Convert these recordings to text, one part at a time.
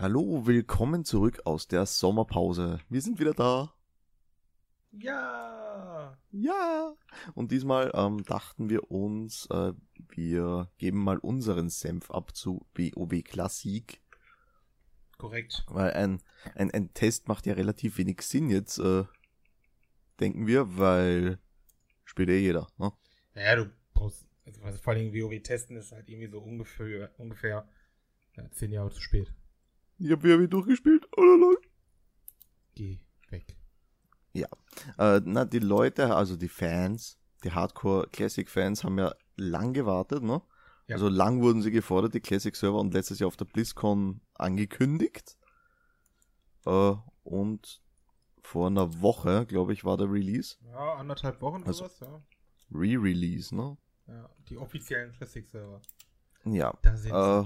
Hallo, willkommen zurück aus der Sommerpause. Wir sind wieder da. Ja. Ja. Und diesmal ähm, dachten wir uns, äh, wir geben mal unseren Senf ab zu WoW Klassik. Korrekt. Weil ein, ein, ein Test macht ja relativ wenig Sinn jetzt, äh, denken wir, weil spielt eh jeder. Ne? Naja, du brauchst, also vor allem WoW testen ist halt irgendwie so ungefähr, ungefähr ja, zehn Jahre zu spät. Ich hab WoW durchgespielt. Oh, lol. Geh weg. Ja. Äh, na, die Leute, also die Fans, die Hardcore Classic Fans haben ja lang gewartet, ne? Ja. Also lang wurden sie gefordert, die Classic Server, und letztes Jahr auf der BlizzCon angekündigt. Äh, und vor einer Woche, glaube ich, war der Release. Ja, anderthalb Wochen Also- sowas, ja. Re-Release, ne? ja. Die offiziellen Classic-Server. Ja. Da sind Äh,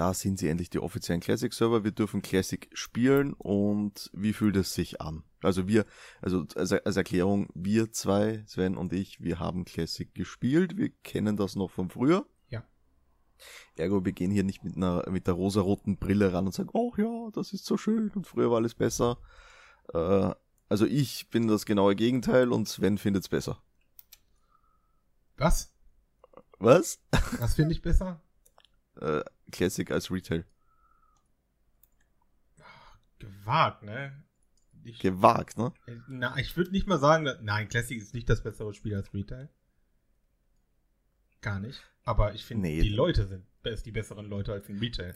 da sind sie endlich die offiziellen Classic Server. Wir dürfen Classic spielen und wie fühlt es sich an? Also wir, also als, als Erklärung, wir zwei, Sven und ich, wir haben Classic gespielt. Wir kennen das noch von früher. Ja. Ergo, wir gehen hier nicht mit einer, mit der rosaroten Brille ran und sagen, oh ja, das ist so schön und früher war alles besser. Äh, also ich bin das genaue Gegenteil und Sven findet es besser. Was? Was? Was finde ich besser? Äh, Classic als Retail. Gewagt, ne? Ich, Gewagt, ne? na, ich würde nicht mal sagen, dass, nein, Classic ist nicht das bessere Spiel als Retail. Gar nicht. Aber ich finde, Nee. die Leute sind die besseren Leute als in Retail.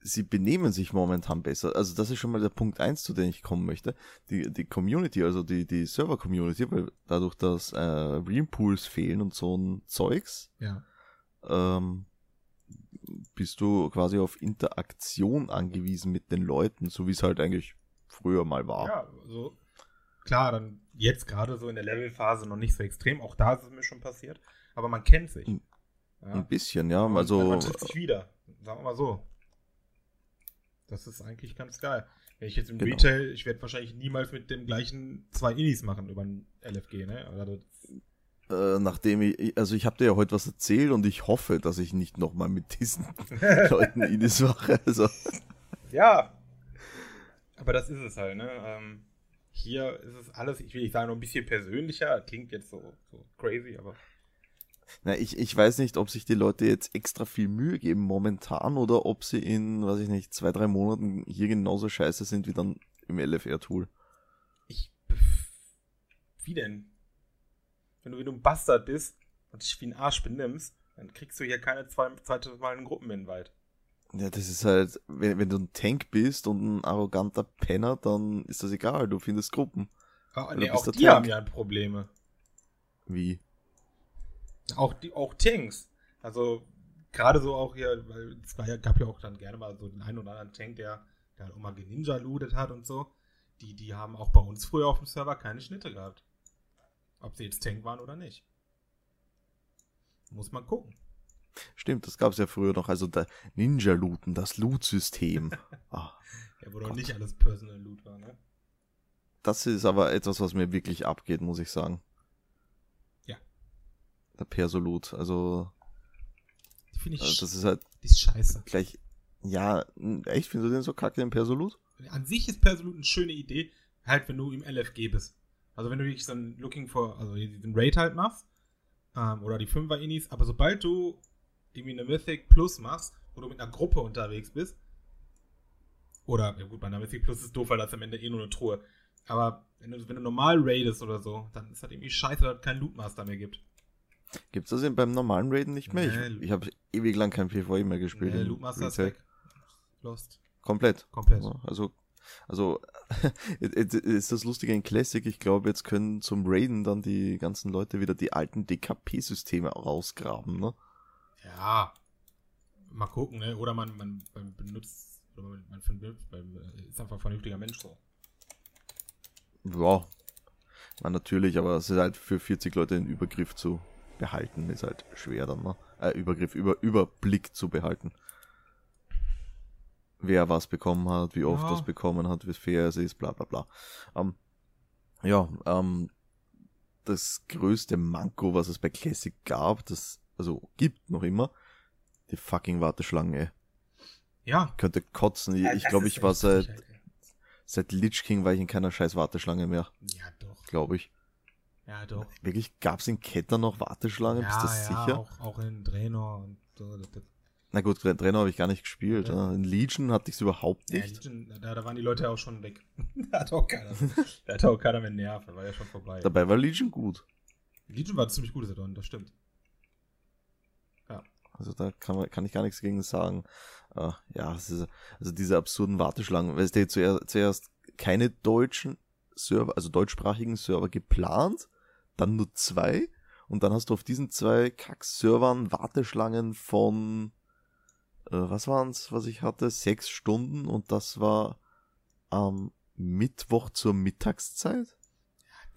sie benehmen sich momentan besser. Also das ist schon mal der Punkt eins, zu dem ich kommen möchte. Die, die Community, also die, die Server-Community, weil dadurch, dass äh, Realpools fehlen und so ein Zeugs, Ja. ähm, bist du quasi auf Interaktion angewiesen mit den Leuten, so wie es halt eigentlich früher mal war. Ja, so. Klar, dann jetzt gerade so in der Levelphase noch nicht so extrem. Auch da ist es mir schon passiert. Aber man kennt sich. Ein- Ja. Bisschen, ja. Und Also man trifft sich wieder. Sagen wir mal so. Das ist eigentlich ganz geil. Wenn ich jetzt im Genau. Retail, ich werde wahrscheinlich niemals mit dem gleichen zwei Inis machen über ein LFG, ne? Äh, nachdem ich, also ich habe dir ja heute was erzählt und ich hoffe, dass ich nicht nochmal mit diesen Leuten Inis mache. Also, ja. Aber das ist es halt, ne? Ähm, hier ist es alles, ich will nicht sagen, nur ein bisschen persönlicher. Klingt jetzt so, so crazy, aber Na, ich, ich weiß nicht, ob sich die Leute jetzt extra viel Mühe geben momentan oder ob sie in, weiß ich nicht, zwei, drei Monaten hier genauso scheiße sind wie dann im LFR-Tool. Ich. Wie denn? Wenn du, wenn du ein Bastard bist und dich wie ein Arsch benimmst, dann kriegst du hier keine zwei, zweite Mal einen Gruppeninvite. Ja, das ist halt, wenn, wenn du ein Tank bist und ein arroganter Penner, dann ist das egal, du findest Gruppen. Du nee, auch die Tank. haben ja Probleme. Wie? Auch, die, auch Tanks. Also, gerade so auch hier, weil es ja, gab ja auch dann gerne mal so den einen oder anderen Tank, der, der halt auch mal geninja lootet hat und so. Die, die haben auch bei uns früher auf dem Server keine Schnitte gehabt. Ob sie jetzt Tank waren oder nicht. Muss man gucken. Stimmt, das gab's ja früher noch, also der Ninja-Looten, das Loot-System. ah, Ja, wo doch nicht alles Personal Loot war, ne? das ist aber etwas, was mir wirklich abgeht, muss ich sagen. Ja. Der Perso-Loot, also Die finde ich, sch- das ist halt die ist scheiße. gleich, ja, echt, findest du den so kacke, den Perso-Loot? An sich ist Persolute eine schöne Idee, halt wenn du im LFG bist. Also wenn du wirklich so ein Looking for, also den Raid halt machst, ähm, oder die 5er Inis, aber sobald du irgendwie eine Mythic Plus machst, wo du mit einer Gruppe unterwegs bist, oder, ja gut, bei einer Mythic Plus ist doof, weil das am Ende eh nur eine Truhe. Aber wenn du, wenn du normal raidest oder so, dann ist das irgendwie scheiße, dass es keinen Lootmaster mehr gibt. Gibt's das denn beim normalen Raiden nicht mehr? Nee, ich ich habe ewig lang kein PvE mehr gespielt. Im Lootmaster ist weg. Lost. Komplett. Komplett. Also, also ist das Lustige in Classic. Ich glaube, jetzt können zum Raiden dann die ganzen Leute wieder die alten DKP-Systeme rausgraben, ne? Ja. Mal gucken, ne? Oder man, man, man benutzt, oder man, man benutzt, man äh, ist einfach ein vernünftiger Mensch so. Ja, na, natürlich, aber es ist halt für 40 Leute den Übergriff zu behalten, ist halt schwer dann, ne? Äh, Übergriff, über, Überblick zu behalten. Wer was bekommen hat, wie oft Ja. das bekommen hat, wie fair es ist, bla bla bla. Ähm, ja, ähm, das größte Manko, was es bei Classic gab, das, also gibt noch immer, die fucking Warteschlange. Ja. Könnte kotzen. Ich, Ja, ich glaube, ich war seit, seit Lich King war ich in keiner scheiß Warteschlange mehr, Ja, doch. glaube ich. Ja, doch. Wirklich, gab es in Ketter noch Warteschlangen? ja, Bist du ja, sicher? Auch, auch in Draenor und so. Das, das, Na gut, Tra- Trainer habe ich gar nicht gespielt. Ja. Ja. In Legion hatte ich es überhaupt ja, nicht. Legion, da, da waren die Leute auch schon weg. da hat auch keiner. da hat auch keiner mehr Nerv. Da war ja schon vorbei. Dabei war Legion gut. Legion war ziemlich Addon, das stimmt. Also da kann, man, kann ich gar nichts gegen sagen. Äh, ja, ist, also diese absurden Warteschlangen. Weißt du, zuerst, zuerst keine deutschen Server, also deutschsprachigen Server geplant, dann nur zwei und dann hast du auf diesen zwei Kack-Servern Warteschlangen von, was waren's, was ich hatte? Sechs Stunden und das war am Mittwoch zur Mittagszeit.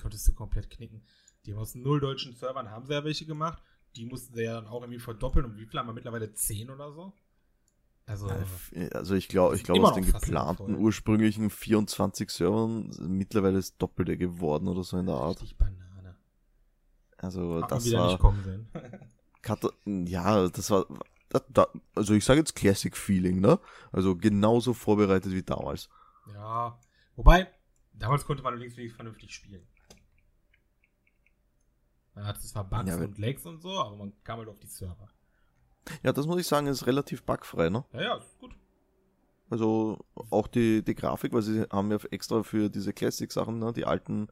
konntest du komplett knicken. Die haben aus null deutschen Servern haben sie ja welche gemacht. Die mussten sie ja dann auch irgendwie verdoppeln. Und wie viel haben wir mittlerweile? Zehn oder so? Also, Also ich glaube, ich glaube aus den geplanten ursprünglichen 24 Servern mittlerweile ist Doppelte geworden oder so in der Art. richtig Banane. Also Hat man das wieder nicht war kommen sehen. Ja, das war da, da, also ich sage jetzt Classic Feeling, ne? Also genauso vorbereitet wie damals. ja. Wobei, damals konnte man allerdings wirklich vernünftig spielen. Man hatte zwar Bugs Ja, und Lags und so, aber man kam halt auf die Server. Ja, das muss ich sagen, ist relativ bugfrei, ne? Ja, ja, ist gut. Also auch die, die Grafik, weil sie haben ja extra für diese Classic-Sachen, ne, die alten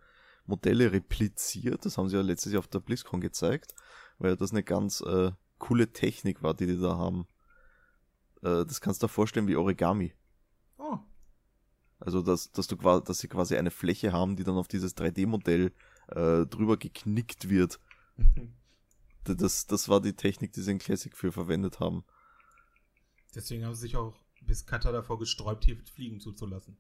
Modelle repliziert. Das haben sie ja letztes Jahr auf der BlizzCon gezeigt, weil das eine ganz äh, coole Technik war, die die da haben. Äh, das kannst du dir vorstellen wie Origami. Oh, Also dass, dass du quasi, dass sie quasi eine Fläche haben, die dann auf dieses 3D-Modell äh, drüber geknickt wird. Das, das war die Technik, die sie in Classic für verwendet haben. Deswegen haben sie sich auch bis Katar davor gesträubt, hier Fliegen zuzulassen.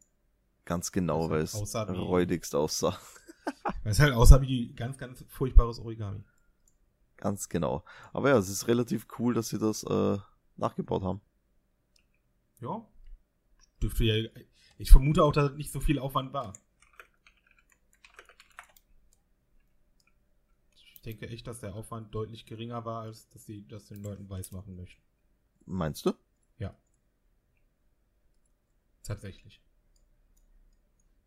Ganz genau, Das weil es räudigst aussah. Weil es halt aussah wie ganz, ganz furchtbares Origami. Ganz genau. Aber ja, es ist relativ cool, dass sie das äh, nachgebaut haben. Ja. Dürfte ja. Ich vermute auch, dass es nicht so viel Aufwand war. Ich denke echt, dass der Aufwand deutlich geringer war, als dass sie das den Leuten weiß machen möchten. Meinst du? Tatsächlich.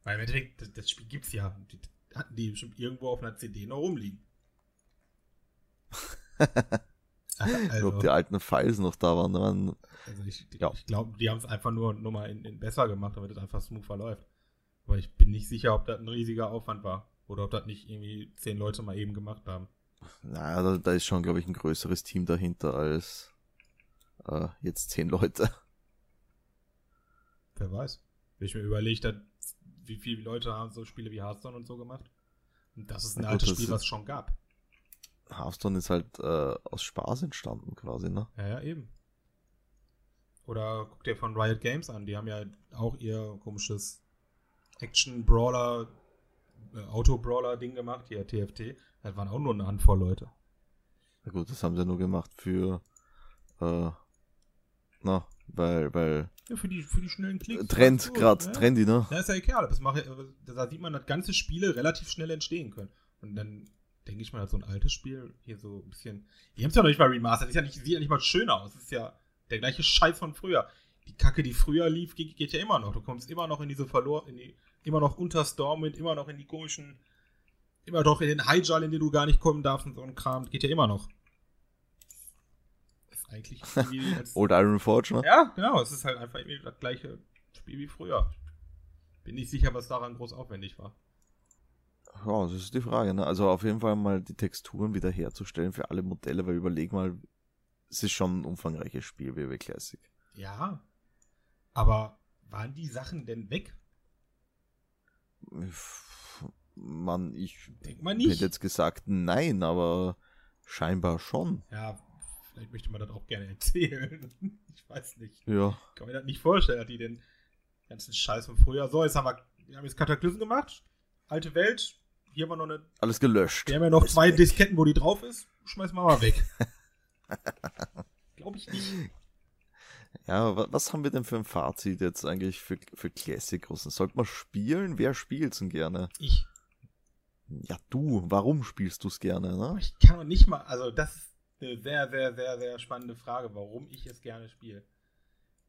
Weil im Endeffekt, das, das Spiel gibt's ja. Die hatten die bestimmt irgendwo auf einer CD noch rumliegen. Also, Ob die alten Files noch da waren. Man, Also ich, Ja. ich glaube, die haben es einfach nur, nur mal in, in besser gemacht, damit es einfach smoother läuft. Aber ich bin nicht sicher, ob das ein riesiger Aufwand war. Oder ob das nicht irgendwie zehn Leute mal eben gemacht haben. naja, da, da ist schon, glaube ich, ein größeres Team dahinter als äh, jetzt zehn Leute. Wer weiß. Wenn ich mir überlegt habe, wie viele Leute haben so Spiele wie Hearthstone und so gemacht. Und das ist ein gut, altes Spiel, was es schon gab. Hearthstone ist halt äh, aus Spaß entstanden quasi, ne? Ja, ja, eben. Oder guck dir von Riot Games an. Die haben ja auch ihr komisches Action-Brawler, äh, Auto-Brawler-Ding gemacht, hier TFT. Das waren auch nur eine Handvoll Leute. Na gut, das haben sie nur gemacht für äh, na, weil, weil Ja, für die, für die schnellen Klicks. Trend, gut, gerade ja. trendy, ne? Ja, ist ja egal. Das mache, da sieht man, dass ganze Spiele relativ schnell entstehen können. Und dann denke ich mal, dass so ein altes Spiel hier so ein bisschen. Die haben es ja noch nicht mal remastered. Ist ja nicht, sieht ja nicht mal schöner aus. Das ist ja der gleiche Scheiß von früher. Die Kacke, die früher lief, geht, geht ja immer noch. Du kommst immer noch in diese verlor, in die, immer noch unter Stormwind, immer noch in die komischen, immer noch in den Highjal, in den du gar nicht kommen darfst und so ein Kram. Geht ja immer noch. Ist eigentlich als, Old Iron Forge, ne? ja, genau. Es ist halt einfach das gleiche Spiel wie früher. Bin nicht sicher, was daran groß aufwendig war. Ja, das ist die Frage, ne? Also auf jeden Fall mal die Texturen wieder herzustellen für alle Modelle, weil überleg mal, es ist schon ein umfangreiches Spiel, WoW Classic. Ja. Aber waren die Sachen denn weg? Mann, ich man hätte nicht. jetzt gesagt nein, aber scheinbar schon. Ja, vielleicht möchte man das auch gerne erzählen. Ich weiß nicht. Ja. Ich kann mir das nicht vorstellen, dass die den ganzen Scheiß von früher. So, jetzt haben wir, wir haben jetzt Kataklysm gemacht. Alte Welt. Hier haben wir noch eine. Alles gelöscht. Wir haben ja noch Ist zwei weg. Disketten, wo die drauf ist. Schmeißen wir mal weg. Glaube ich nicht. Ja, wa- was haben wir denn für ein Fazit jetzt eigentlich für, für Classic Russen? Sollte man spielen? Wer spielt's denn gerne? Ich. Ja, du. Warum spielst du's gerne, Aber ne? ich kann noch nicht mal, also das ist eine sehr, sehr, sehr, sehr spannende Frage, warum ich es gerne spiele.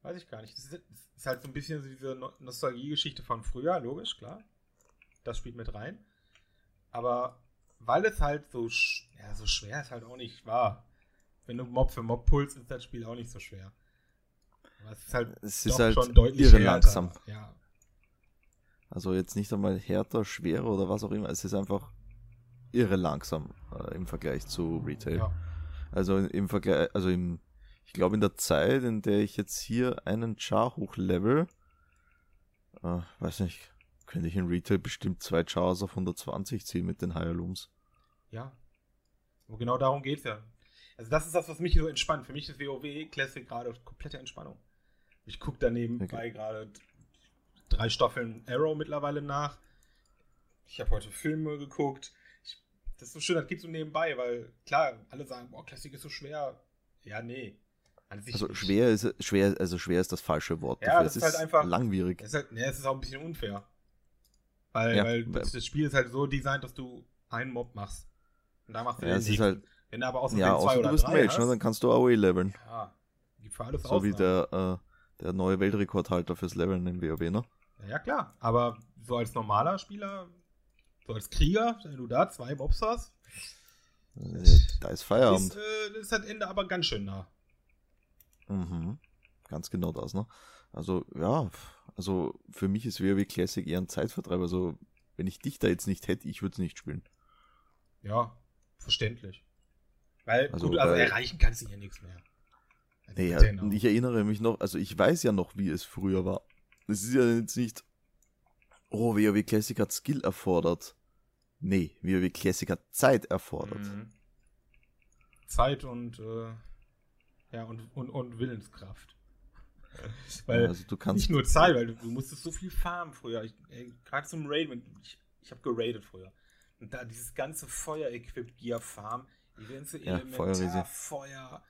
Weiß ich gar nicht. Das ist, das ist halt so ein bisschen so diese No- Nostalgie-Geschichte von früher, logisch, klar. Das spielt mit rein. Aber weil es halt so, sch ja, so schwer ist halt auch nicht wahr. Wenn du Mob für Mob pulst, ist das Spiel auch nicht so schwer. Aber es ist halt, Es ist halt schon deutlich irre härter. langsam. Ja, Also jetzt nicht einmal härter, schwerer oder was auch immer. Es ist einfach irre langsam äh, im Vergleich zu Retail. ja. Also im Vergleich, also im, ich glaube in der Zeit, in der ich jetzt hier einen Char hochlevel, äh, weiß nicht, könnte ich in Retail bestimmt zwei Chars auf 120 ziehen mit den Higher Looms. Ja. Und genau darum geht's ja. Also das ist das, was mich so entspannt. Für mich ist WoW Classic gerade komplette Entspannung. Ich gucke daneben bei Okay. gerade drei Staffeln Arrow mittlerweile nach. Ich habe heute Filme geguckt. Ich, das ist so schön, das geht so nebenbei, weil klar, alle sagen, boah, Classic ist so schwer. Ja, nee. Also schwer ist schwer, also schwer ist das falsche Wort. Ja, dafür. das es ist halt einfach- langwierig. Es ist, halt, nee, es ist auch ein bisschen unfair. Weil, Ja, weil das, das Spiel ist halt so designt, dass du einen Mob machst. Und da machst du Ja, den ist nächsten. halt, Wenn du aber außerdem ja, zwei außer oder du bist drei Mage, hast, ne? dann kannst du AOE leveln. ja, gibt für alles So wie Ausnahmen. der, äh, der neue Weltrekordhalter fürs Leveln im WoW, ne? Ja, klar. Aber so als normaler Spieler, so als Krieger, wenn du da zwei Mobs hast, Äh, Da ist ist, Feierabend. äh, ist das Ende aber ganz schön nah. Mhm. Ganz genau das, ne? Also, ja, also für mich ist WoW Classic eher ein Zeitvertreib. Also, wenn ich dich da jetzt nicht hätte, ich würde es nicht spielen. Ja, verständlich. Weil, Also, gut, also weil- erreichen kannst du hier nichts mehr. Also, Nee, ja, genau. und ich erinnere mich noch, also ich weiß ja noch, wie es früher war. Es ist ja jetzt nicht, oh, WoW Classic hat Skill erfordert. Nee, WoW Classic hat Zeit erfordert. Mhm. Zeit und, äh, ja, und, und, und Willenskraft. Weil also du kannst, nicht nur Zeit, weil du, du musstest so viel farmen früher. Gerade zum Raiden, ich, ich habe geradet früher. Und da dieses ganze Feuer-Equip-Gear-Farm, die ganze Ja, Elementar, Feuerriese. Feuer,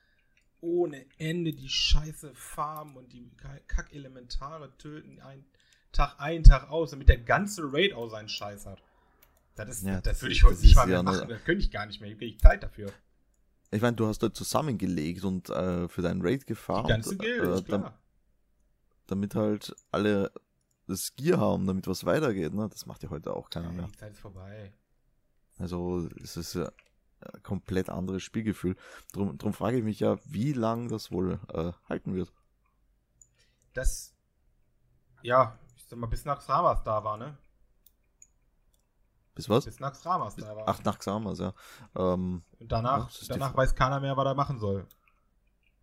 ohne Ende die scheiße Farm und die Kack-Elementare töten, ein Tag ein, Tag aus, damit der ganze Raid auch seinen Scheiß hat. Das, ist, Ja, das, das würde ich heute nicht mal mehr machen. Das könnte ich gar nicht mehr. Ich kriege Zeit dafür. ich meine, du hast dort zusammengelegt und äh, für deinen Raid Die gefarmt. ganze Gilde, äh, klar. Damit halt alle das Gear haben, damit was weitergeht, ne? Das macht ja heute auch keiner mehr. die Zeit ist vorbei. Also es ist ja ein komplett anderes Spielgefühl. Drum, drum frage ich mich ja, wie lang das wohl äh, halten wird. Das, ja, ich sag mal, bis nach Ramas da war, ne? Bis was? Bis nach Ramas da war. Ach, nach Xamas, ja. Ähm, Und danach, danach weiß keiner mehr, was er machen soll.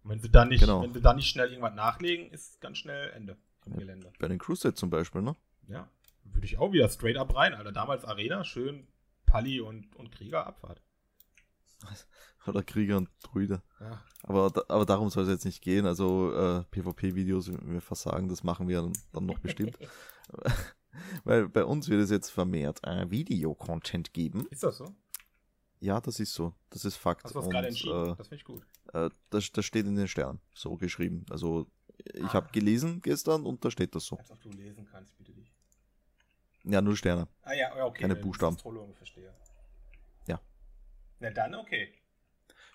Und wenn sie dann nicht, Genau. wenn sie dann nicht schnell irgendwas nachlegen, ist ganz schnell Ende im Ja. Gelände. bei den Crusade zum Beispiel, ne? Ja. Würde ich auch wieder straight up rein, Alter. Damals Arena, schön Pali und, und Krieger Abfahrt. Oder Krieger und Druide. Ja. Aber, da- aber darum soll es jetzt nicht gehen. Also äh, PvP-Videos, wir versagen, das machen wir dann, dann noch bestimmt. Weil bei uns wird es jetzt vermehrt äh, Video-Content geben. Ist das so? Ja, das ist so. Das ist Fakt. Hast du Und, gerade entschieden? Äh, das finde ich gut. äh, das, das steht in den Sternen, so geschrieben. Also ich Ah. habe gelesen gestern und da steht das so. Als ob du lesen kannst, bitte dich. Ja, nur Sterne. Ah ja, okay. Keine Buchstaben. Astrologe verstehe. Ja. Na dann, okay.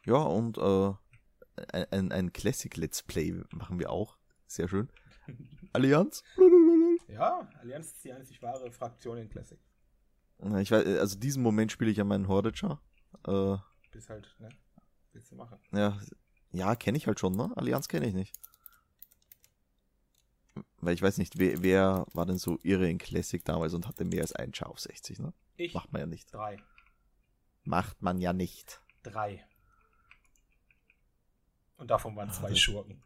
Ja, und äh, ein, ein, Classic Let's Play machen wir auch. Sehr schön. Allianz? Ja, Allianz ist die einzig wahre Fraktion in Classic. Ich weiß, also diesen Moment spiele ich ja meinen Hordager. Äh, Bis halt, ne? Willst du machen. ja, ja kenne ich halt schon, ne? Allianz kenne ich nicht. Weil ich weiß nicht, wer, wer war denn so irre in Classic damals und hatte mehr als einen Char auf 60, ne? Ich. Macht man ja nicht. Drei. Macht man ja nicht. Drei. Und davon waren zwei das- Schurken.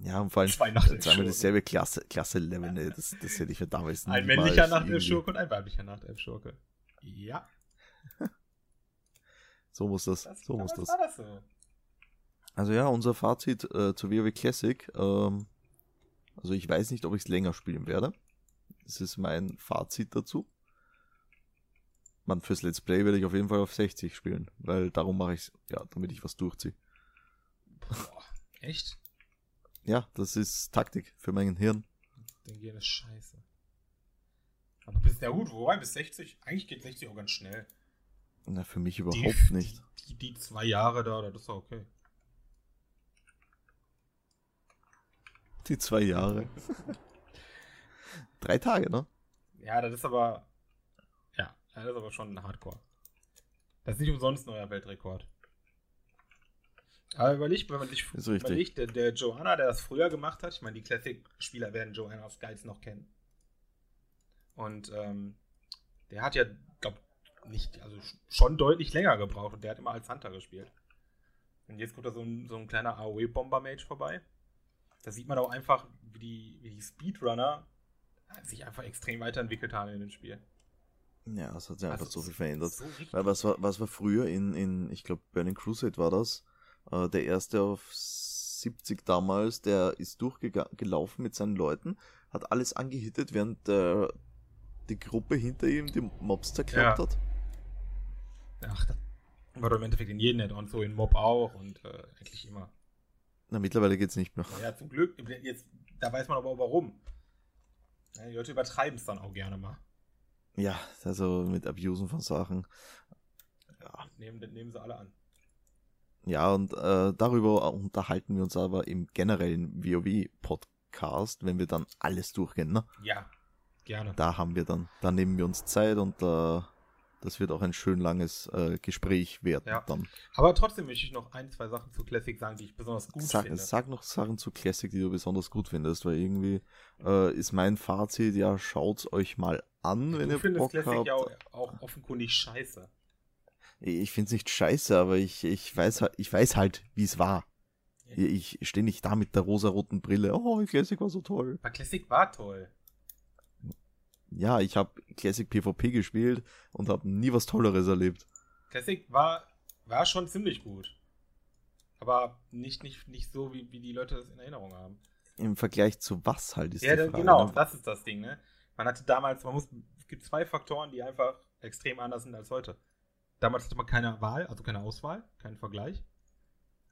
Ja, und vor allem Zwei zweimal dieselbe Klasse, Klasse Level, ne? Das, das hätte ich für damals Ein niemals männlicher Nachtelf-Schurke und ein weiblicher Nachtelf-Schurke. Ja, So muss das, das, so muss das. war das so. Also ja, unser Fazit äh, zu WoW Classic. Ähm, also ich weiß nicht, ob ich es länger spielen werde. Das ist mein Fazit dazu. Man, fürs Let's Play werde ich auf jeden Fall auf 60 spielen, weil darum mache ich es, ja, damit ich was durchziehe. Boah, echt? Ja, das ist Taktik für mein Hirn. Den gehen ist scheiße. Aber bis, ja gut, wobei, bis 60, eigentlich geht 60 auch ganz schnell. Na, für mich Die- überhaupt nicht. Die, die zwei Jahre da, das ist doch okay. Die zwei Jahre. Drei Tage, ne? Ja, das ist aber. Ja, das ist aber schon Hardcore. Das ist nicht umsonst ein neuer Weltrekord. Aber überlegt, wenn man sich überlegt, der, der Joanna, der das früher gemacht hat, ich meine, die Classic-Spieler werden Joanna Skiles noch kennen. Und ähm, der hat ja, glaub, nicht, also sch- schon deutlich länger gebraucht und der hat immer als Hunter gespielt. Und jetzt kommt da so ein, so ein kleiner AOE-Bomber-Mage vorbei. Da sieht man auch einfach, wie die, wie die Speedrunner sich einfach extrem weiterentwickelt haben in dem Spiel. Ja, es hat sich einfach Also, so viel verändert. So. Weil was war, was war früher in, in ich glaube, Burning Crusade war das, äh, der erste auf 70 damals, der ist durchgelaufen mit seinen Leuten, hat alles angehittet, während der, die Gruppe hinter ihm die Mobs zerklappt Ja. hat. Ach, das war doch im Endeffekt in jedem Add-on so, in Mob auch und äh, eigentlich immer. Na, mittlerweile geht's nicht mehr. Ja, zum Glück, jetzt, da weiß man aber auch warum. Die Leute übertreiben es dann auch gerne mal. Ja, also mit Abusen von Sachen. Ja, Nehmen, nehmen sie alle an. ja und äh, darüber unterhalten wir uns aber im generellen WoW-Podcast, wenn wir dann alles durchgehen. Ne? Ja, gerne. Da haben wir dann, da nehmen wir uns Zeit und äh, das wird auch ein schön langes äh, Gespräch werden Ja. dann. Aber trotzdem möchte ich noch ein, zwei Sachen zu Classic sagen, die ich besonders gut Sag, finde. sag noch Sachen zu Classic, die du besonders gut findest, weil irgendwie äh, ist mein Fazit, ja, schaut's euch mal an, wenn du ihr findest Bock Classic habt. ja auch, auch offenkundig scheiße. Ich find's nicht scheiße, aber ich, ich weiß halt, ich weiß halt, wie es war. Ich stehe nicht da mit der rosaroten Brille. Oh, Classic war so toll. Aber Classic war toll. Ja, ich habe Classic PvP gespielt und habe nie was Tolleres erlebt. Classic war, war schon ziemlich gut. Aber nicht, nicht, nicht so, wie, wie die Leute das in Erinnerung haben. Im Vergleich zu was halt ist Ja, die Frage. genau, ne? das ist das Ding, ne? Man hatte damals, man muss, es gibt zwei Faktoren, die einfach extrem anders sind als heute. Damals hatte man keine Wahl, also keine Auswahl, keinen Vergleich.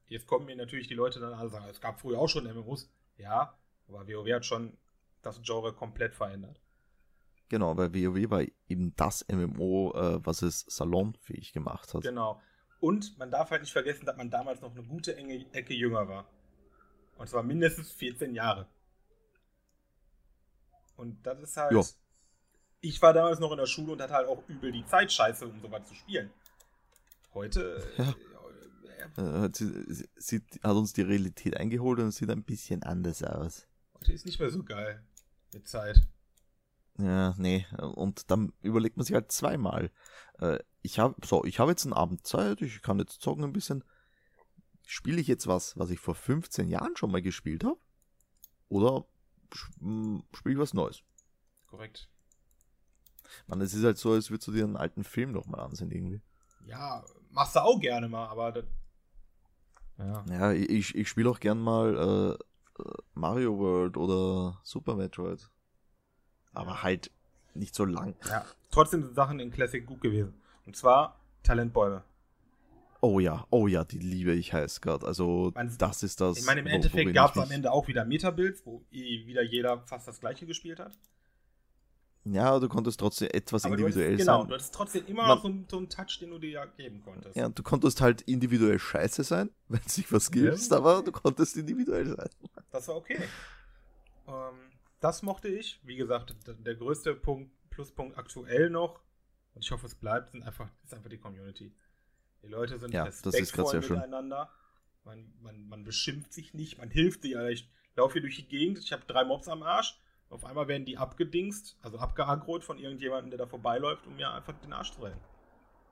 Jetzt kommen mir natürlich die Leute dann alle sagen, es gab früher auch schon MMOs. Ja, aber WoW hat schon das Genre komplett verändert. Genau, weil WoW war eben das MMO, äh, was es salonfähig gemacht hat. Genau. Und man darf halt nicht vergessen, dass man damals noch eine gute enge Ecke jünger war. Und zwar mindestens 14 Jahre. Und das ist halt. Ja. Ich war damals noch in der Schule und hatte halt auch übel die Zeit scheiße, um sowas zu spielen. Heute. Ja. Äh, Äh, hat, sie, sie hat uns die Realität eingeholt und sieht ein bisschen anders aus. heute ist nicht mehr so geil. Mit Zeit. Ja, nee, und dann überlegt man sich halt zweimal. Äh, ich habe so, ich habe jetzt einen Abend Zeit, ich kann jetzt zocken ein bisschen. Spiele ich jetzt was, was ich vor 15 Jahren schon mal gespielt habe? Oder spiele ich was Neues? Korrekt. Man, es ist halt so, als würdest du dir einen alten Film nochmal ansehen irgendwie. Ja, machst du auch gerne mal, aber das. Ja. Ja, ich, ich spiele auch gern mal äh, äh, Mario World oder Super Metroid. Aber Ja. halt nicht so lang. ja. Trotzdem sind Sachen in Classic gut gewesen. Und zwar Talentbäume. Oh ja, oh ja, die liebe ich heiß gerade. Also Man- das ist das. Ich meine, im Endeffekt gab es am Ende auch wieder Meta-Builds, wo wieder jeder fast das gleiche gespielt hat. Ja, du konntest trotzdem etwas Aber du individuell hattest, genau, sein. du hattest trotzdem immer Man- so, einen- so einen Touch, den du dir ja geben konntest. Ja, du konntest halt individuell scheiße sein, wenn es sich was gibst, aber du konntest individuell sein. Das war okay. ähm, das mochte ich. Wie gesagt, der größte Punkt, Pluspunkt aktuell noch, und ich hoffe, es bleibt, sind einfach, ist einfach die Community. Die Leute sind Ja, respektvoll miteinander. Man, man, man beschimpft sich nicht, man hilft sich. Also ich laufe hier durch die Gegend, ich habe drei Mobs am Arsch. Auf einmal werden die abgedingst, also abgeagrot von irgendjemandem, der da vorbeiläuft, um mir einfach den Arsch zu rennen.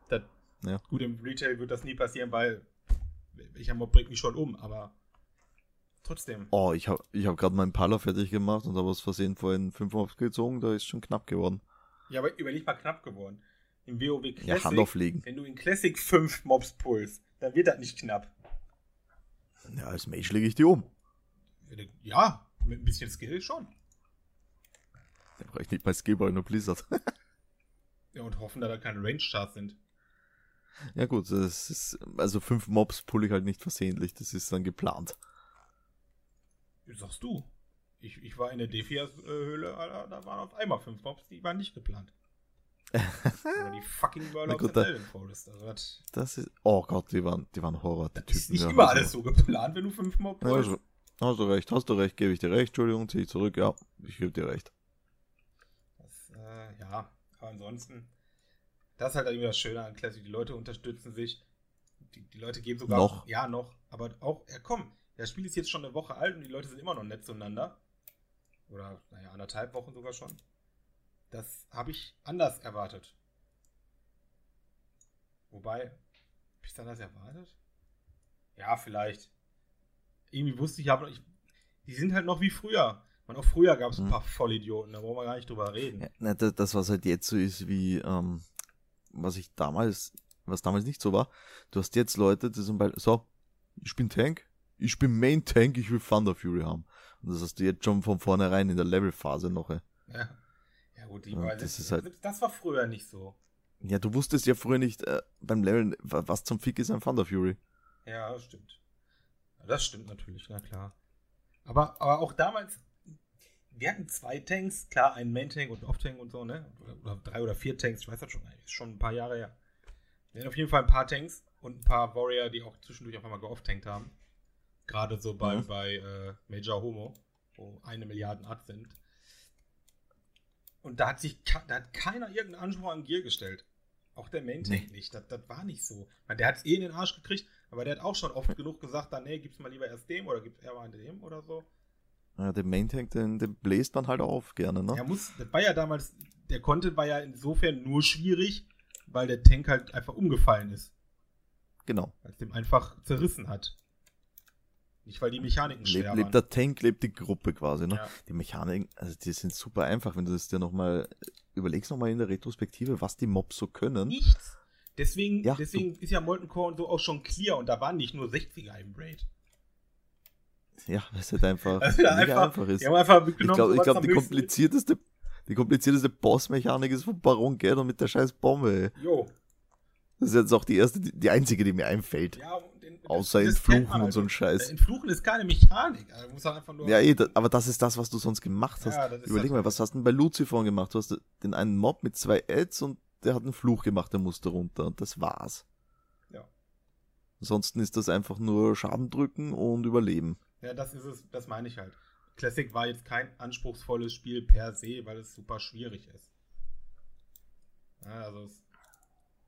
Das, Ja. Gut, im Retail wird das nie passieren, weil welcher Mob bringt mich schon um, aber trotzdem. Oh, ich habe ich hab gerade meinen Palla fertig gemacht und habe aus Versehen vorhin 5 Mobs gezogen, da ist schon knapp geworden. Ja, aber überleg mal knapp geworden. Im WoW Ja, Classic, Hand auflegen. wenn du in Classic 5 Mobs pullst, dann wird das nicht knapp. Ja, als Mage lege ich die um. Ja, mit ein bisschen Skill schon. Da brauche ich nicht bei Skillboy nur Blizzard. Ja, und hoffen, dass da keine Range-Charts sind. ja gut, das ist, also 5 Mobs pulle ich halt nicht versehentlich, das ist dann geplant. Sagst du. Ich, ich war in der Defias-Höhle, Alter, da waren auf einmal 5 Mobs, die waren nicht geplant. Oder die fucking of gut, da- Forest. Also, das Das ist, oh Gott, die waren, die waren Horror, die das ist nicht immer alles so geplant, wenn du 5 Mobs Ja, pullst. also, Hast du recht, hast du recht, gebe ich dir recht. Entschuldigung, ziehe ich zurück. Ja, ich gebe dir recht. Das, äh, ja, aber ansonsten, das ist halt irgendwie das Schöne an Classic. Die Leute unterstützen sich. Die, die Leute geben sogar. Noch. Ja, noch. Aber auch, ja komm, das Spiel ist jetzt schon eine Woche alt und die Leute sind immer noch nett zueinander. Oder, naja, anderthalb Wochen sogar schon. Das habe ich anders erwartet. Wobei, habe ich es anders erwartet? Ja, vielleicht. Irgendwie wusste ich aber, ich, die sind halt noch wie früher. Man, auch früher gab es ein Hm. paar Vollidioten, da wollen wir gar nicht drüber reden. Ja, ne, das, das, was halt jetzt so ist, wie, ähm, was ich damals, was damals nicht so war. Du hast jetzt Leute, die zum Beispiel, so, ich bin Tank, ich bin Main Tank, ich will Thunder Fury haben. Und das hast du jetzt schon von vornherein in der Levelphase noch. ey. Ja, ja gut, die weil das das, halt- das war früher nicht so. Ja, du wusstest ja früher nicht äh, beim Leveln, wa- was zum Fick ist ein Thunder Fury. Ja, das stimmt. Das stimmt natürlich, na klar. Aber, aber auch damals, wir hatten zwei Tanks, klar, einen Main-Tank und einen Off-Tank und so, ne? Oder, oder drei oder vier Tanks, ich weiß das schon, ist schon ein paar Jahre her. Wir hatten auf jeden Fall ein paar Tanks und ein paar Warrior, die auch zwischendurch auf einmal geoff-tankt haben. Gerade so bei, Mhm. bei äh, Major Homo, wo eine Milliarde Art sind. Und da hat sich da hat keiner irgendeinen Anspruch an Gear gestellt. Auch der Main Tank Nee. nicht. Das, das war nicht so. Der hat es eh in den Arsch gekriegt, aber der hat auch schon oft genug gesagt, dann, nee, gib's mal lieber erst dem oder gib's eher mal dem oder so. Ja, den Main Tank, den, den bläst man halt auf gerne, ne? Er muss, das war ja damals, der Content war ja insofern nur schwierig, weil der Tank halt einfach umgefallen ist. Genau. Weil es dem einfach zerrissen hat. Nicht, weil die Mechaniken schwer Leb, waren. lebt der Tank, lebt die Gruppe quasi, ne? Ja. Die Mechaniken, also die sind super einfach, wenn du das dir nochmal, überlegst nochmal in der Retrospektive, was die Mobs so können. Nichts. Deswegen, Ja, deswegen ist ja Molten Core und so auch schon clear und da waren nicht nur 60er im Raid. Ja, weil es halt einfach, Also mega einfach, einfach ist. Haben einfach Ich glaube, glaub, die komplizierteste, die komplizierteste Bossmechanik ist von Baron Geddon mit der scheiß Bombe. Jo. Das ist jetzt auch die erste, die, die einzige, die mir einfällt. Ja, und Außer kennt man und so ein. Scheiß. Entfluchen ist keine Mechanik. Also muss halt einfach nur. Ja, eh, aber das ist das, was du sonst gemacht hast. Ja, Überleg mal, was hast du denn bei Lucifer gemacht? Du hast den einen Mob mit zwei Ads und der hat einen Fluch gemacht, der musste runter und das war's. Ja. Ansonsten ist das einfach nur Schaden drücken und überleben. Ja, das ist es, das meine ich halt. Classic war jetzt kein anspruchsvolles Spiel per se, weil es super schwierig ist. Ja, also es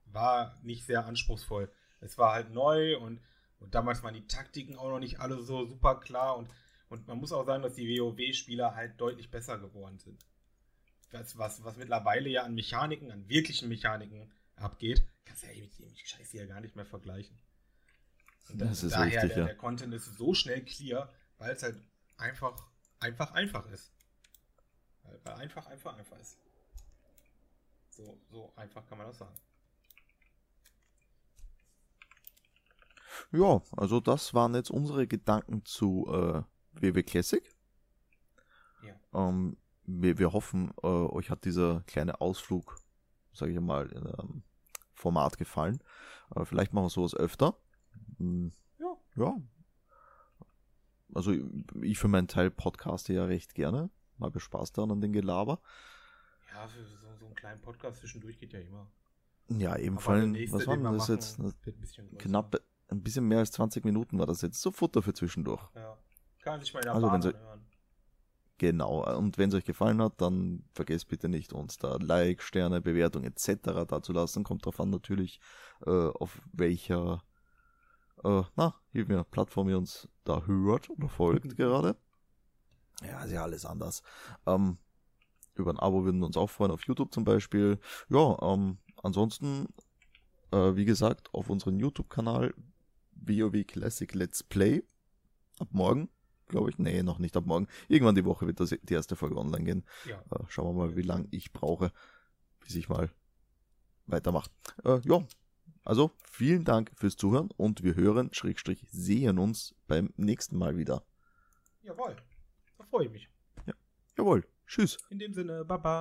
war nicht sehr anspruchsvoll. Es war halt neu und, und damals waren die Taktiken auch noch nicht alle so super klar und, und man muss auch sagen, dass die WoW-Spieler halt deutlich besser geworden sind. Das, was, was mittlerweile ja an Mechaniken, an wirklichen Mechaniken abgeht, kannst du ja mit dem Scheiß hier gar nicht mehr vergleichen. Und Das ist daher, richtig, der, ja. der Content ist so schnell clear, weil es halt einfach, einfach, einfach ist. Weil, weil einfach, einfach, einfach ist. So, so einfach kann man das sagen. Ja, also das waren jetzt unsere Gedanken zu äh, WW Classic. Ja. Ähm, wir, wir hoffen, äh, euch hat dieser kleine Ausflug, sage ich mal, in einem Format gefallen. Äh, vielleicht machen wir sowas öfter. Hm, Ja. ja. Also ich für meinen Teil podcaste ja recht gerne. Habe Spaß daran an den Gelaber. Ja, für so, so einen kleinen Podcast zwischendurch geht ja immer. Ja, ebenfalls. Was war den denn das machen, jetzt? wird ein bisschen mehr als 20 Minuten war das jetzt. So Futter für zwischendurch. Ja. Kann sich mal in der Also, Bahn anhören. Genau. Und wenn es euch gefallen hat, dann vergesst bitte nicht, uns da Like, Sterne, Bewertung etc. dazulassen. Kommt drauf an natürlich, äh, auf welcher, äh, na, hilf mir, Plattform ihr uns da hört oder folgt gerade. Ja, ist ja alles anders. Ähm, über ein Abo würden wir uns auch freuen, auf YouTube zum Beispiel. Ja, ähm, ansonsten, äh, wie gesagt, auf unserem YouTube-Kanal WoW Classic Let's Play. Ab morgen, glaube ich. Nee, noch nicht ab morgen. Irgendwann die Woche wird das, die erste Folge online gehen. Ja. Äh, schauen wir mal, wie lange ich brauche, bis ich mal weitermache. Äh, ja, also vielen Dank fürs Zuhören und wir hören, Schrägstrich, sehen uns beim nächsten Mal wieder. Jawohl. Da freue ich mich. Jawohl, tschüss. In dem Sinne, Baba.